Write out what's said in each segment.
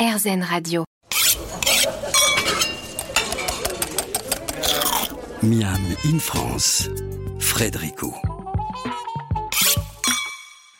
RZN Radio. Miam in France, Frédérico.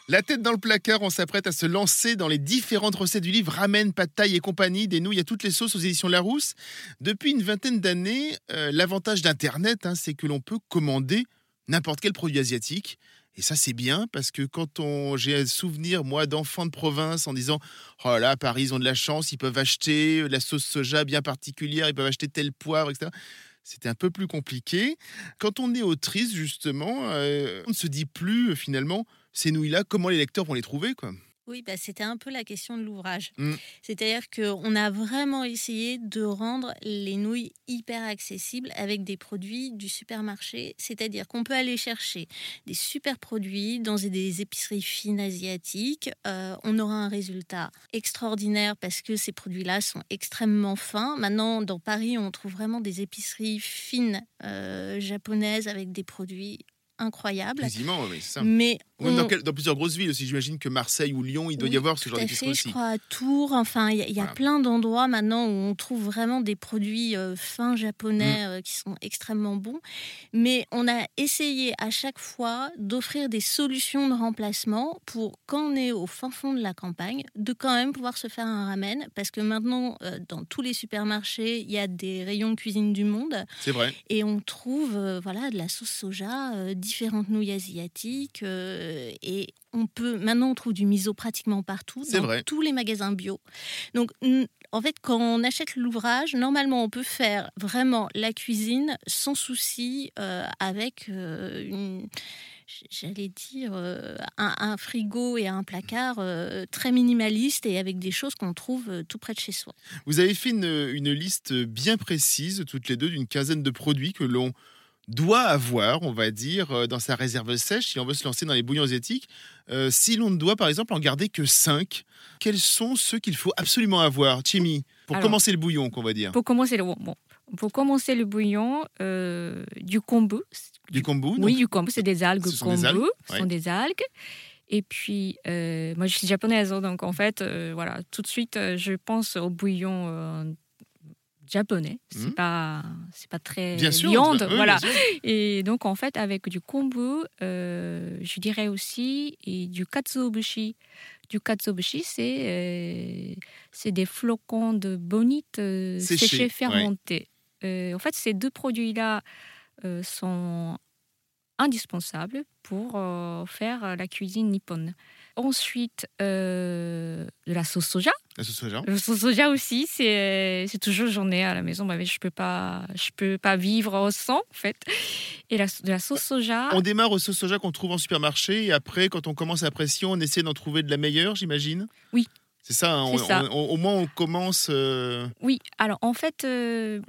La tête dans le placard, on s'apprête à se lancer dans les différentes recettes du livre Ramen, Pad Thai et compagnie, des nouilles à toutes les sauces aux éditions Larousse. Depuis une vingtaine d'années, euh, l'avantage d'Internet, hein, c'est que l'on peut commander n'importe quel produit asiatique. Et ça, c'est bien parce que quand on, j'ai un souvenir, moi, d'enfants de province en disant Oh là, Paris, ils ont de la chance, ils peuvent acheter la sauce soja bien particulière, ils peuvent acheter tel poivre, etc. C'était un peu plus compliqué. Quand on est autrice, justement, euh, on ne se dit plus euh, finalement ces nouilles-là, comment les lecteurs vont les trouver quoi. Oui, bah, c'était un peu la question de l'ouvrage. Mm. C'est-à-dire qu'on a vraiment essayé de rendre les nouilles hyper accessibles avec des produits du supermarché. C'est-à-dire qu'on peut aller chercher des super produits dans des épiceries fines asiatiques. Euh, on aura un résultat extraordinaire parce que ces produits-là sont extrêmement fins. Maintenant, dans Paris, on trouve vraiment des épiceries fines euh, japonaises avec des produits incroyables. Quasiment, oui, ça. Mais Ou même on- dans, quel- dans plusieurs grosses villes aussi. J'imagine que Marseille ou Lyon, il doit y avoir ce genre d'épicerie fait, aussi. je crois à Tours. Enfin, il y a, il y a Voilà. plein d'endroits maintenant où on trouve vraiment des produits euh, fins Mm. japonais euh, qui sont extrêmement bons. Mais on a essayé à chaque fois d'offrir des solutions de remplacement pour quand on est au fin fond de la campagne, de quand même pouvoir se faire un ramen. Parce que maintenant, euh, dans tous les supermarchés, il y a des rayons cuisine du monde C'est vrai. et on trouve voilà de la sauce soja, différentes nouilles asiatiques euh, et on peut maintenant on trouve du miso pratiquement partout dans vrai. tous les magasins bio. Donc en fait quand on achète l'ouvrage, normalement on peut faire vraiment la cuisine sans souci euh, avec euh, une J'allais dire euh, un, un frigo et un placard euh, très minimaliste et avec des choses qu'on trouve euh, tout près de chez soi. Vous avez fait une, une liste bien précise, toutes les deux, d'une quinzaine de produits que l'on doit avoir, on va dire, euh, dans sa réserve sèche si on veut se lancer dans les bouillons asiatiques. Euh, si l'on ne doit, par exemple, en garder que 5, quels sont ceux qu'il faut absolument avoir? Chimi, pour Alors, commencer le bouillon, qu'on va dire. Pour commencer le, bon, pour commencer le bouillon, euh, du kombu. Du kombu Oui, du kombu, c'est des algues Ce sont kombu. des algues, ouais. sont des algues. Et puis, euh, moi, je suis japonaise, hein, donc en fait, euh, voilà, tout de suite, je pense au bouillon japonais. C'est Mhm. pas, c'est pas très Bien sûr. viande, voilà. bien sûr. Et donc, en fait, avec du kombu, euh, je dirais aussi, et du katsuobushi. Du katsuobushi, c'est euh, c'est des flocons de bonite euh, Séchés, fermentés. En fait, ces deux produits-là sont indispensables pour faire la cuisine nippone. Ensuite, euh, de la sauce soja. La sauce soja. La sauce soja aussi, c'est c'est toujours j'en ai à la maison. Bah, mais je peux pas, je peux pas vivre sans en fait. Et la, de la sauce soja. On démarre aux sauces soja qu'on trouve en supermarché et après, quand on commence à pression, on essaie d'en trouver de la meilleure, j'imagine? Oui. C'est ça, hein, C'est on- ça. on- au moins on commence. euh, Oui, alors en fait, euh,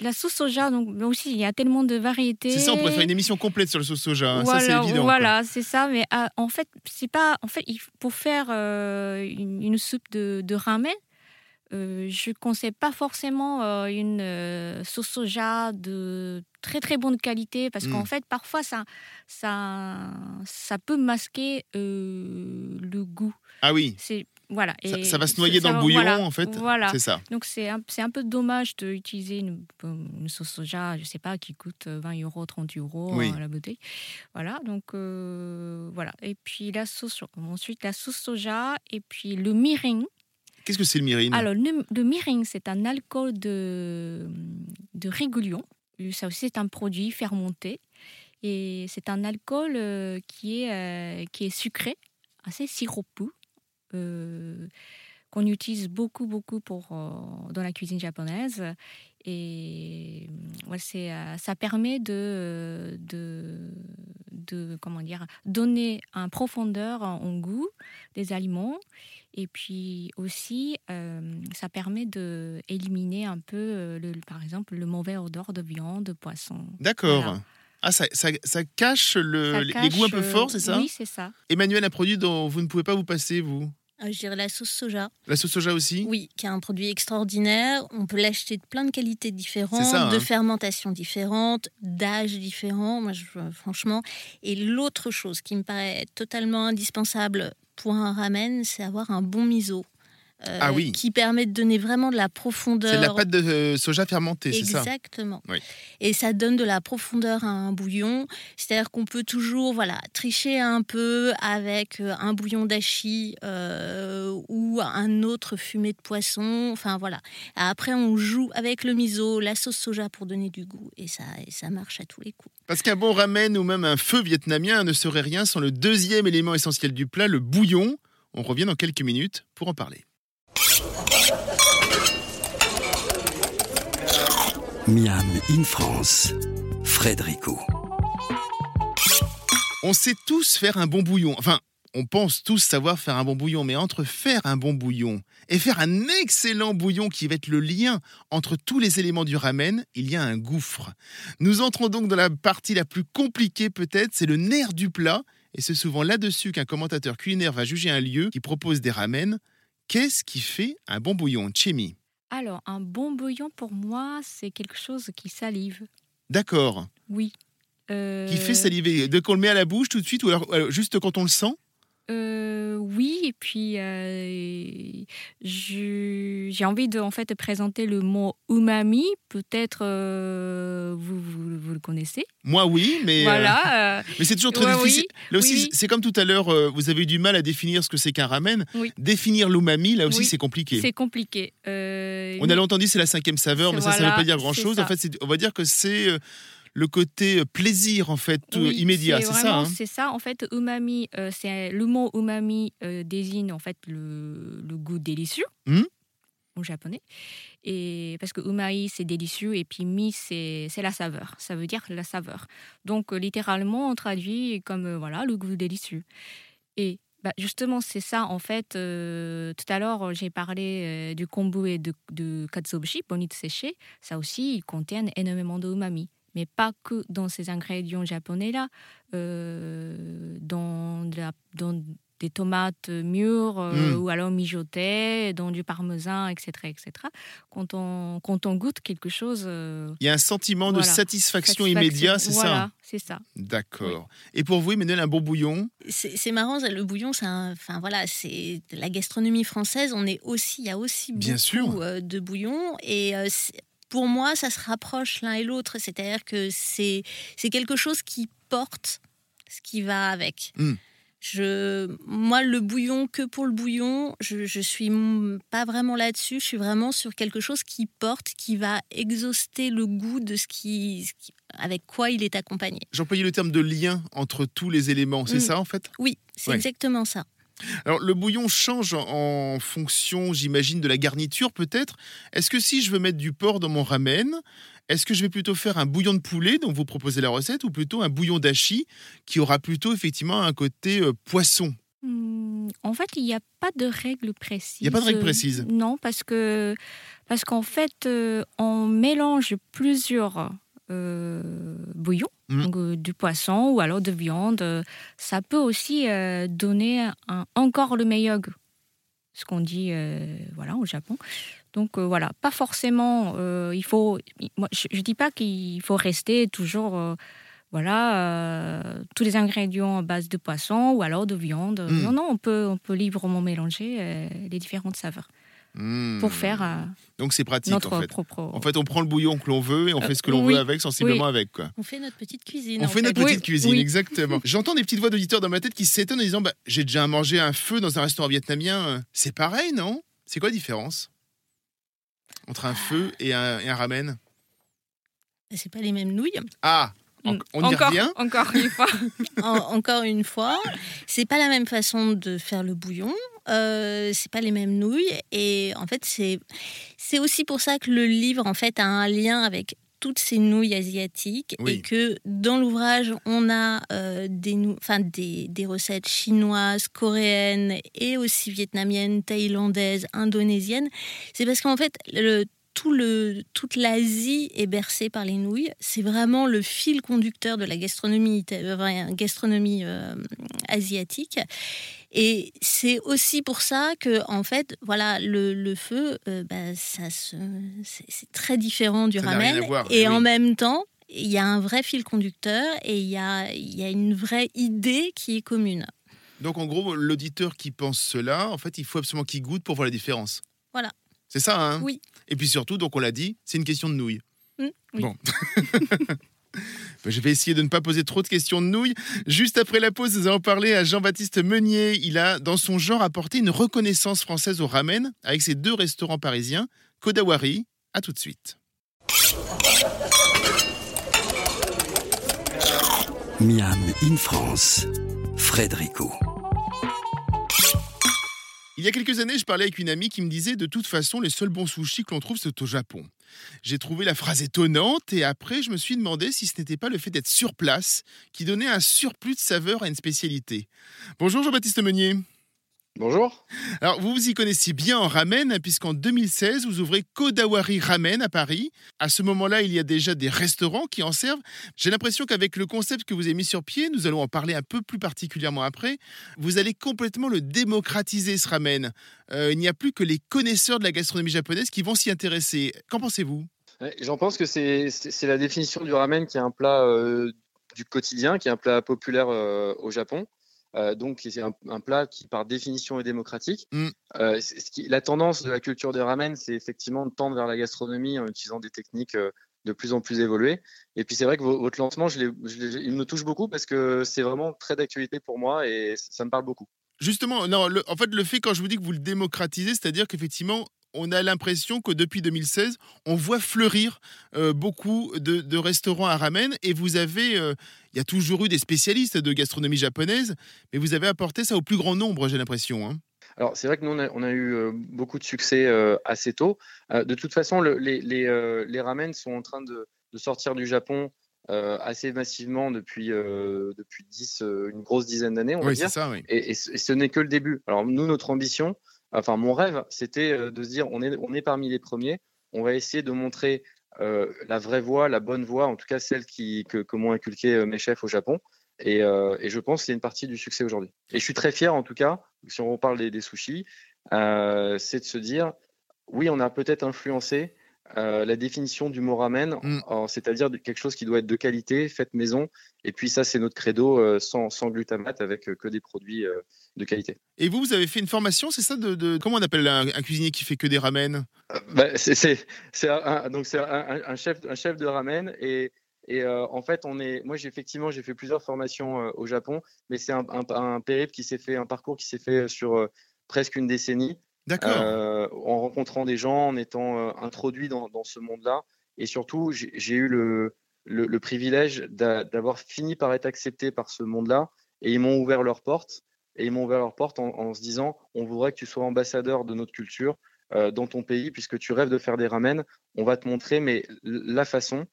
la sauce soja, donc aussi il y a tellement de variétés. C'est ça, on pourrait faire une émission complète sur la sauce soja. hein, Voilà, ça, c'est évident. quoi. Voilà, c'est ça. Mais ah, en fait, c'est pas. En fait, pour faire euh, une, une soupe de, de ramen, euh, je ne conseille pas forcément euh, une euh, sauce soja de très très bonne qualité parce qu'en fait, parfois, ça, ça, ça peut masquer le goût. Ah oui, C'est voilà. ça, et ça va se noyer dans le bouillon, voilà, en fait. Voilà. C'est ça. Donc c'est un, c'est un peu dommage d'utiliser une, une sauce soja, je sais pas, qui coûte 20 euros, 30 euros Oui. à la bouteille. Voilà, donc euh, voilà. Et puis la sauce, ensuite la sauce soja et puis le mirin. Qu'est-ce que c'est le mirine Alors le, le mirin, c'est un alcool de, de régulion. Ça aussi c'est un produit fermenté et c'est un alcool euh, qui est euh, qui est sucré, assez sirupeux. Euh, qu'on utilise beaucoup, beaucoup pour, euh, dans la cuisine japonaise. Et euh, ouais, c'est, ça permet de, de, de, comment dire, donner un profondeur en, en goût des aliments. Et puis aussi, euh, ça permet de éliminer un peu, le, par exemple, le mauvais odeur de viande, de poisson. D'accord. Voilà. Ah, ça, ça, ça cache, le, Ça les- goûts un peu forts, c'est ça? Oui, c'est ça. Emmanuel, un produit dont vous ne pouvez pas vous passer, vous Je dirais la sauce soja. La sauce soja aussi? Oui, qui est un produit extraordinaire. On peut l'acheter de plein de qualités différentes, ça, hein. de fermentations différentes, d'âges différents. Moi, je, franchement. Et l'autre chose qui me paraît totalement indispensable pour un ramen, c'est avoir un bon miso. Euh, Ah oui. qui permet de donner vraiment de la profondeur. C'est de la pâte de euh, soja fermentée, c'est ça? Exactement. Oui. Et ça donne de la profondeur à un bouillon. C'est-à-dire qu'on peut toujours voilà, tricher un peu avec euh, un bouillon d'achi euh, ou un autre fumé de poisson. Enfin voilà. Après, on joue avec le miso, la sauce soja pour donner du goût. Et ça, et ça marche à tous les coups. Parce qu'un bon ramen ou même un feu vietnamien ne serait rien sans le deuxième élément essentiel du plat, le bouillon. On revient dans quelques minutes pour en parler. Miam in France, Frédérico. On sait tous faire un bon bouillon. Enfin, on pense tous savoir faire un bon bouillon, mais entre faire un bon bouillon et faire un excellent bouillon qui va être le lien entre tous les éléments du ramen, il y a un gouffre. Nous entrons donc dans la partie la plus compliquée peut-être, c'est le nerf du plat, et c'est souvent là-dessus qu'un commentateur culinaire va juger un lieu qui propose des ramen. Qu'est-ce qui fait un bon bouillon, Chemi? Alors, un bon bouillon, pour moi, c'est quelque chose qui salive. D'accord. Oui. Euh, Qui fait saliver Dès qu'on le met à la bouche tout de suite ou alors euh, juste quand on le sent? Euh, Oui, et puis euh, j'ai envie de en fait présenter le mot umami. Peut-être euh, vous, vous, vous le connaissez. Moi oui, mais, voilà. mais c'est toujours très Ouais, oui. difficile. Là aussi, Oui, c'est comme tout à l'heure, vous avez eu du mal à définir ce que c'est qu'un ramen. Oui. Définir l'umami, là aussi, c'est compliqué. c'est compliqué. On a longtemps dit c'est la cinquième saveur, mais ça, ça ne veut pas dire grand-chose. En fait, on va dire que c'est le côté euh, plaisir, en fait, euh, Oui, immédiat. C'est ça hein C'est ça. En fait, umami, euh, c'est le mot umami euh, désigne en fait le, le goût délicieux Hmm. en japonais. Et parce que umai c'est délicieux et puis mi c'est la saveur. Ça veut dire la saveur. Donc littéralement on traduit comme euh, voilà le goût délicieux. Et bah, justement c'est ça en fait. euh, tout à l'heure j'ai parlé euh, du kombu et de, de katsuobushi, bonite séché. Ça aussi ils contiennent énormément de umami mais pas que dans ces ingrédients japonais-là, euh, dans, de la- dans des tomates mûres euh, Mm. ou alors mijotées, dans du parmesan, etc. etc. Quand, on, quand on goûte quelque chose... euh, Il y a un sentiment de satisfaction, satisfaction. immédiat, c'est Voilà, ça c'est ça. D'accord. Et pour vous, Emmanuel, un bon bouillon? C'est marrant, le bouillon, c'est un- enfin voilà, c'est la gastronomie française. On est aussi, il y a aussi Bien beaucoup sûr. euh, de bouillons et euh, pour moi, ça se rapproche l'un et l'autre. C'est-à-dire que c'est c'est quelque chose qui porte ce qui va avec. Mm. Je, moi, le bouillon, que pour le bouillon, je, je suis pas vraiment là-dessus. Je suis vraiment sur quelque chose qui porte, qui va exhauster le goût de ce qui, ce qui- avec quoi il est accompagné. J'employais le terme de lien entre tous les éléments, c'est Mm. ça en fait? Oui, c'est Ouais. exactement ça. Alors le bouillon change en fonction, j'imagine, de la garniture peut-être. Est-ce que si je veux mettre du porc dans mon ramen, est-ce que je vais plutôt faire un bouillon de poulet, dont vous proposez la recette, ou plutôt un bouillon d'achi, qui aura plutôt effectivement un côté euh, poisson? Hmm, En fait, il n'y a pas de règle précise. Il y a pas de règle précise. Non, parce que parce qu'en fait, euh, on mélange plusieurs euh, bouillons, Mhm. donc, euh, du poisson ou alors de viande. Euh, Ça peut aussi donner un- encore le meilleur goût. Ce qu'on dit, voilà, au Japon. Donc euh, voilà, pas forcément. euh, il faut. Moi, je, je dis pas qu'il faut rester toujours. euh, voilà, tous les ingrédients à base de poisson ou alors de viande. Mm. Non, non, on peut, on peut librement mélanger les différentes saveurs Hmm. pour faire euh, Donc c'est pratique notre en fait. propre. En fait, on prend le bouillon que l'on veut et on Euh, fait ce que l'on oui, veut avec, sensiblement oui. avec. Quoi. On fait notre petite cuisine. On en fait notre Oui, petite cuisine, oui. exactement. J'entends des petites voix d'auditeurs dans ma tête qui s'étonnent en disant bah, J'ai déjà mangé un feu dans un restaurant vietnamien. euh, C'est pareil, non? C'est quoi la différence? Entre un feu et un, et un ramen? C'est pas les mêmes nouilles. Ah en- Mm. On y encore, revient encore une fois. En- encore une fois, c'est pas la même façon de faire le bouillon. Euh, c'est pas les mêmes nouilles et en fait c'est c'est aussi pour ça que le livre en fait a un lien avec toutes ces nouilles asiatiques Oui. et que dans l'ouvrage on a euh, des, nou- enfin, des, des recettes chinoises, coréennes et aussi vietnamiennes, thaïlandaises, indonésiennes. C'est parce qu'en fait le, tout le, toute l'Asie est bercée par les nouilles. C'est vraiment le fil conducteur de la gastronomie, euh, gastronomie euh, asiatique. Et c'est aussi pour ça que, en fait, voilà, le, le feu, euh, bah, ça se, c'est, très différent du Ça ramen. voir, et oui. en même temps, il y a un vrai fil conducteur et il y a, il y a une vraie idée qui est commune. Donc en gros, l'auditeur qui pense cela, en fait, il faut absolument qu'il goûte pour voir la différence. Voilà. C'est ça, hein? Oui. Et puis surtout, donc on l'a dit, c'est une question de nouilles. Mm, oui. Bon. Ben, Je vais essayer de ne pas poser trop de questions de nouilles. Juste après la pause, nous allons parler à Jean-Baptiste Meunier. Il a, dans son genre, apporté une reconnaissance française au ramen avec ses deux restaurants parisiens, Kodawari. À tout de suite. Miam in France, Frédérico. Il y a quelques années, je parlais avec une amie qui me disait de toute façon, les seuls bons sushis que l'on trouve, c'est au Japon. J'ai trouvé la phrase étonnante et après, je me suis demandé si ce n'était pas le fait d'être sur place qui donnait un surplus de saveur à une spécialité. Bonjour Jean-Baptiste Meunier. Bonjour. Alors, vous vous y connaissez bien en ramen, puisqu'en 2016, vous ouvrez Kodawari Ramen à Paris. À ce moment-là, il y a déjà des restaurants qui en servent. J'ai l'impression qu'avec le concept que vous avez mis sur pied, nous allons en parler un peu plus particulièrement après, vous allez complètement le démocratiser, ce ramen. Euh, il n'y a plus que les connaisseurs de la gastronomie japonaise qui vont s'y intéresser. Qu'en pensez-vous? J'en pense que c'est la définition du ramen qui est un plat euh, du quotidien, qui est un plat populaire euh, au Japon. Euh, donc c'est un, un plat qui par définition est démocratique. Mm. Euh, c'est- ce qui- la tendance de la culture des ramen, c'est effectivement de tendre vers la gastronomie en utilisant des techniques euh, de plus en plus évoluées. Et puis c'est vrai que vo- votre lancement, je je il me touche beaucoup parce que c'est vraiment très d'actualité pour moi et ça me parle beaucoup. Justement, non, le- en fait, le fait quand je vous dis que vous le démocratisez, c'est-à-dire qu'effectivement, on a l'impression que depuis 2016, on voit fleurir euh, beaucoup de, de restaurants à ramen et vous avez, euh, il y a toujours eu des spécialistes de gastronomie japonaise, mais vous avez apporté ça au plus grand nombre, j'ai l'impression. hein. Alors, c'est vrai que nous, on a, on a eu euh, beaucoup de succès assez tôt. De toute façon, le- les, les, les ramen sont en train de, de sortir du Japon euh, assez massivement depuis, euh, depuis 10, euh, une grosse dizaine d'années, on va Oui, dire. c'est ça, oui. Et, et ce et ce n'est que le début. Alors, nous, notre ambition, enfin, mon rêve, c'était euh, de se dire on est, on est parmi les premiers. On va essayer de montrer euh, la vraie voie, la bonne voie, en tout cas celle qui, que, que m'ont inculqué euh, mes chefs au Japon. Et, je pense que c'est une partie du succès aujourd'hui. Et je suis très fier, en tout cas, si on reparle des, sushis, c'est de se dire oui, on a peut-être influencé euh, la définition du mot ramen, Mm. c'est-à-dire quelque chose qui doit être de qualité, fait maison. Et puis ça, c'est notre credo, euh, sans, sans glutamate, avec euh, que des produits de qualité. Et vous, vous avez fait une formation, c'est ça de, de- Comment on appelle un, un cuisinier qui fait que des ramen bah, c'est un, donc c'est un, un- un chef, un chef de ramen et, et euh, en fait on est, moi j'ai effectivement j'ai fait plusieurs formations euh, au Japon, mais c'est un, un, un périple qui s'est fait, un parcours qui s'est fait sur euh, presque une décennie, D'accord. euh, en rencontrant des gens, en étant euh, introduit dans, dans ce monde-là, et surtout j'ai eu le, le, le privilège d'a- d'avoir fini par être accepté par ce monde-là, et ils m'ont ouvert leurs portes, et ils m'ont ouvert leurs portes en, en se disant on voudrait que tu sois ambassadeur de notre culture euh, dans ton pays, puisque tu rêves de faire des ramen, on va te montrer mais la façon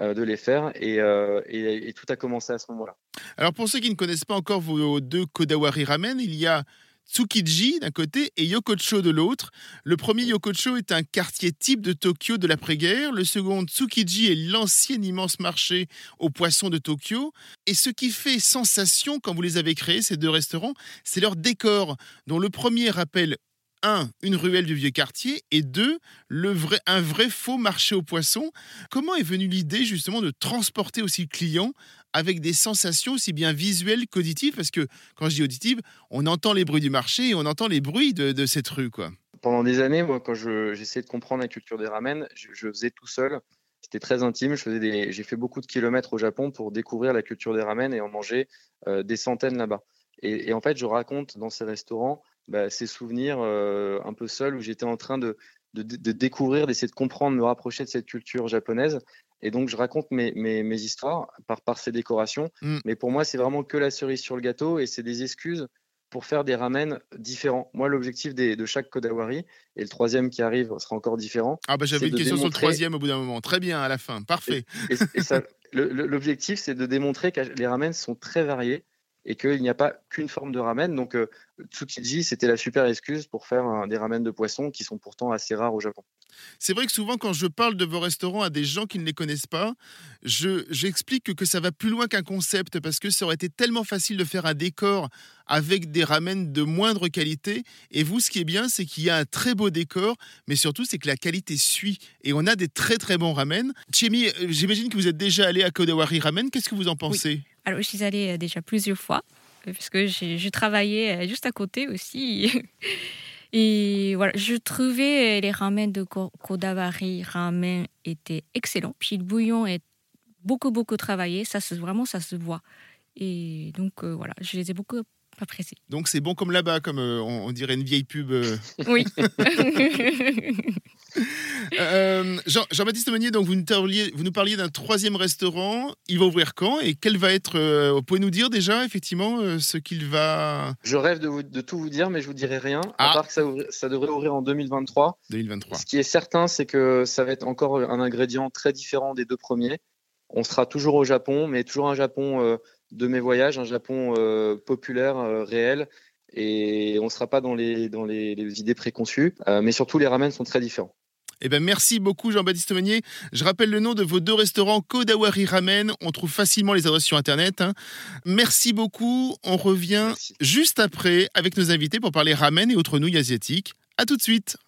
euh, de les faire, et, euh, et, et tout a commencé à ce moment-là. Alors pour ceux qui ne connaissent pas encore vos deux Kodawari Ramen, il y a Tsukiji d'un côté et Yokocho de l'autre. Le premier Yokocho est un quartier type de Tokyo de l'après-guerre. Le second Tsukiji est l'ancien immense marché aux poissons de Tokyo. Et ce qui fait sensation quand vous les avez créés, ces deux restaurants, c'est leur décor, dont le premier rappelle un, une ruelle du vieux quartier, et deux, le vrai, un vrai faux marché aux poissons. Comment est venue l'idée justement de transporter aussi le client avec des sensations aussi bien visuelles qu'auditives? Parce que quand je dis auditives, on entend les bruits du marché et on entend les bruits de, cette rue. quoi. Pendant des années, moi, quand je- j'essayais de comprendre la culture des ramen, je, je faisais tout seul. C'était très intime. Je j'ai fait beaucoup de kilomètres au Japon pour découvrir la culture des ramen et en manger euh, des centaines là-bas. Et, et en fait, je raconte dans ces restaurants bah, ces souvenirs euh, un peu seuls où j'étais en train de, de, de découvrir, d'essayer de comprendre, me rapprocher de cette culture japonaise. Et donc, je raconte mes, mes, mes histoires par, par ces décorations. Mm. Mais pour moi, c'est vraiment que la cerise sur le gâteau et c'est des excuses pour faire des ramen différents. Moi, l'objectif de chaque Kodawari, et le troisième qui arrive sera encore différent, Ah bah j'avais une question sur le troisième au bout d'un moment. Très bien, à la fin. Parfait. et, et l'objectif, c'est de démontrer que les ramen sont très variés et qu'il n'y a pas qu'une forme de ramen. Donc, euh, Tsukiji, c'était la super excuse pour faire un- des ramen de poisson qui sont pourtant assez rares au Japon. C'est vrai que souvent, quand je parle de vos restaurants à des gens qui ne les connaissent pas, je- j'explique que, que ça va plus loin qu'un concept parce que ça aurait été tellement facile de faire un décor avec des ramen de moindre qualité. Et vous, ce qui est bien, c'est qu'il y a un très beau décor, mais surtout, c'est que la qualité suit. Et on a des très très bons ramen. Chemi, euh, j'imagine que vous êtes déjà allé à Kodawari Ramen. Qu'est-ce que vous en pensez? Alors, je suis allée euh, déjà plusieurs fois. parce que j'ai travaillé juste à côté aussi. Et voilà, je trouvais les ramen de Kodavari ramen étaient excellents. Puis le bouillon est beaucoup, beaucoup travaillé. Ça, vraiment, ça se voit. Et donc, voilà, je les ai beaucoup appréciés. Donc, c'est bon comme là-bas, comme on, dirait une vieille pub. Oui. Euh, Jean, baptiste Meunier, donc vous nous parliez, vous nous parliez d'un troisième restaurant. Il va ouvrir quand et quel va être euh, Vous pouvez nous dire déjà effectivement euh, ce qu'il va. Je rêve de, tout vous dire, mais je vous dirai rien. À ah. part que ça, devrait ouvrir en 2023. 2023. Ce qui est certain, c'est que ça va être encore un ingrédient très différent des deux premiers. On sera toujours au Japon, mais toujours un Japon de mes voyages, un Japon populaire, réel et on ne sera pas dans les, dans les, idées préconçues. mais surtout, les ramen sont très différents. Eh ben, merci beaucoup Jean-Baptiste Meunier. Je rappelle le nom de vos deux restaurants, Kodawari Ramen. On trouve facilement les adresses sur Internet. Hein. Merci beaucoup. On revient juste après avec nos invités pour parler ramen et autres nouilles asiatiques. À tout de suite.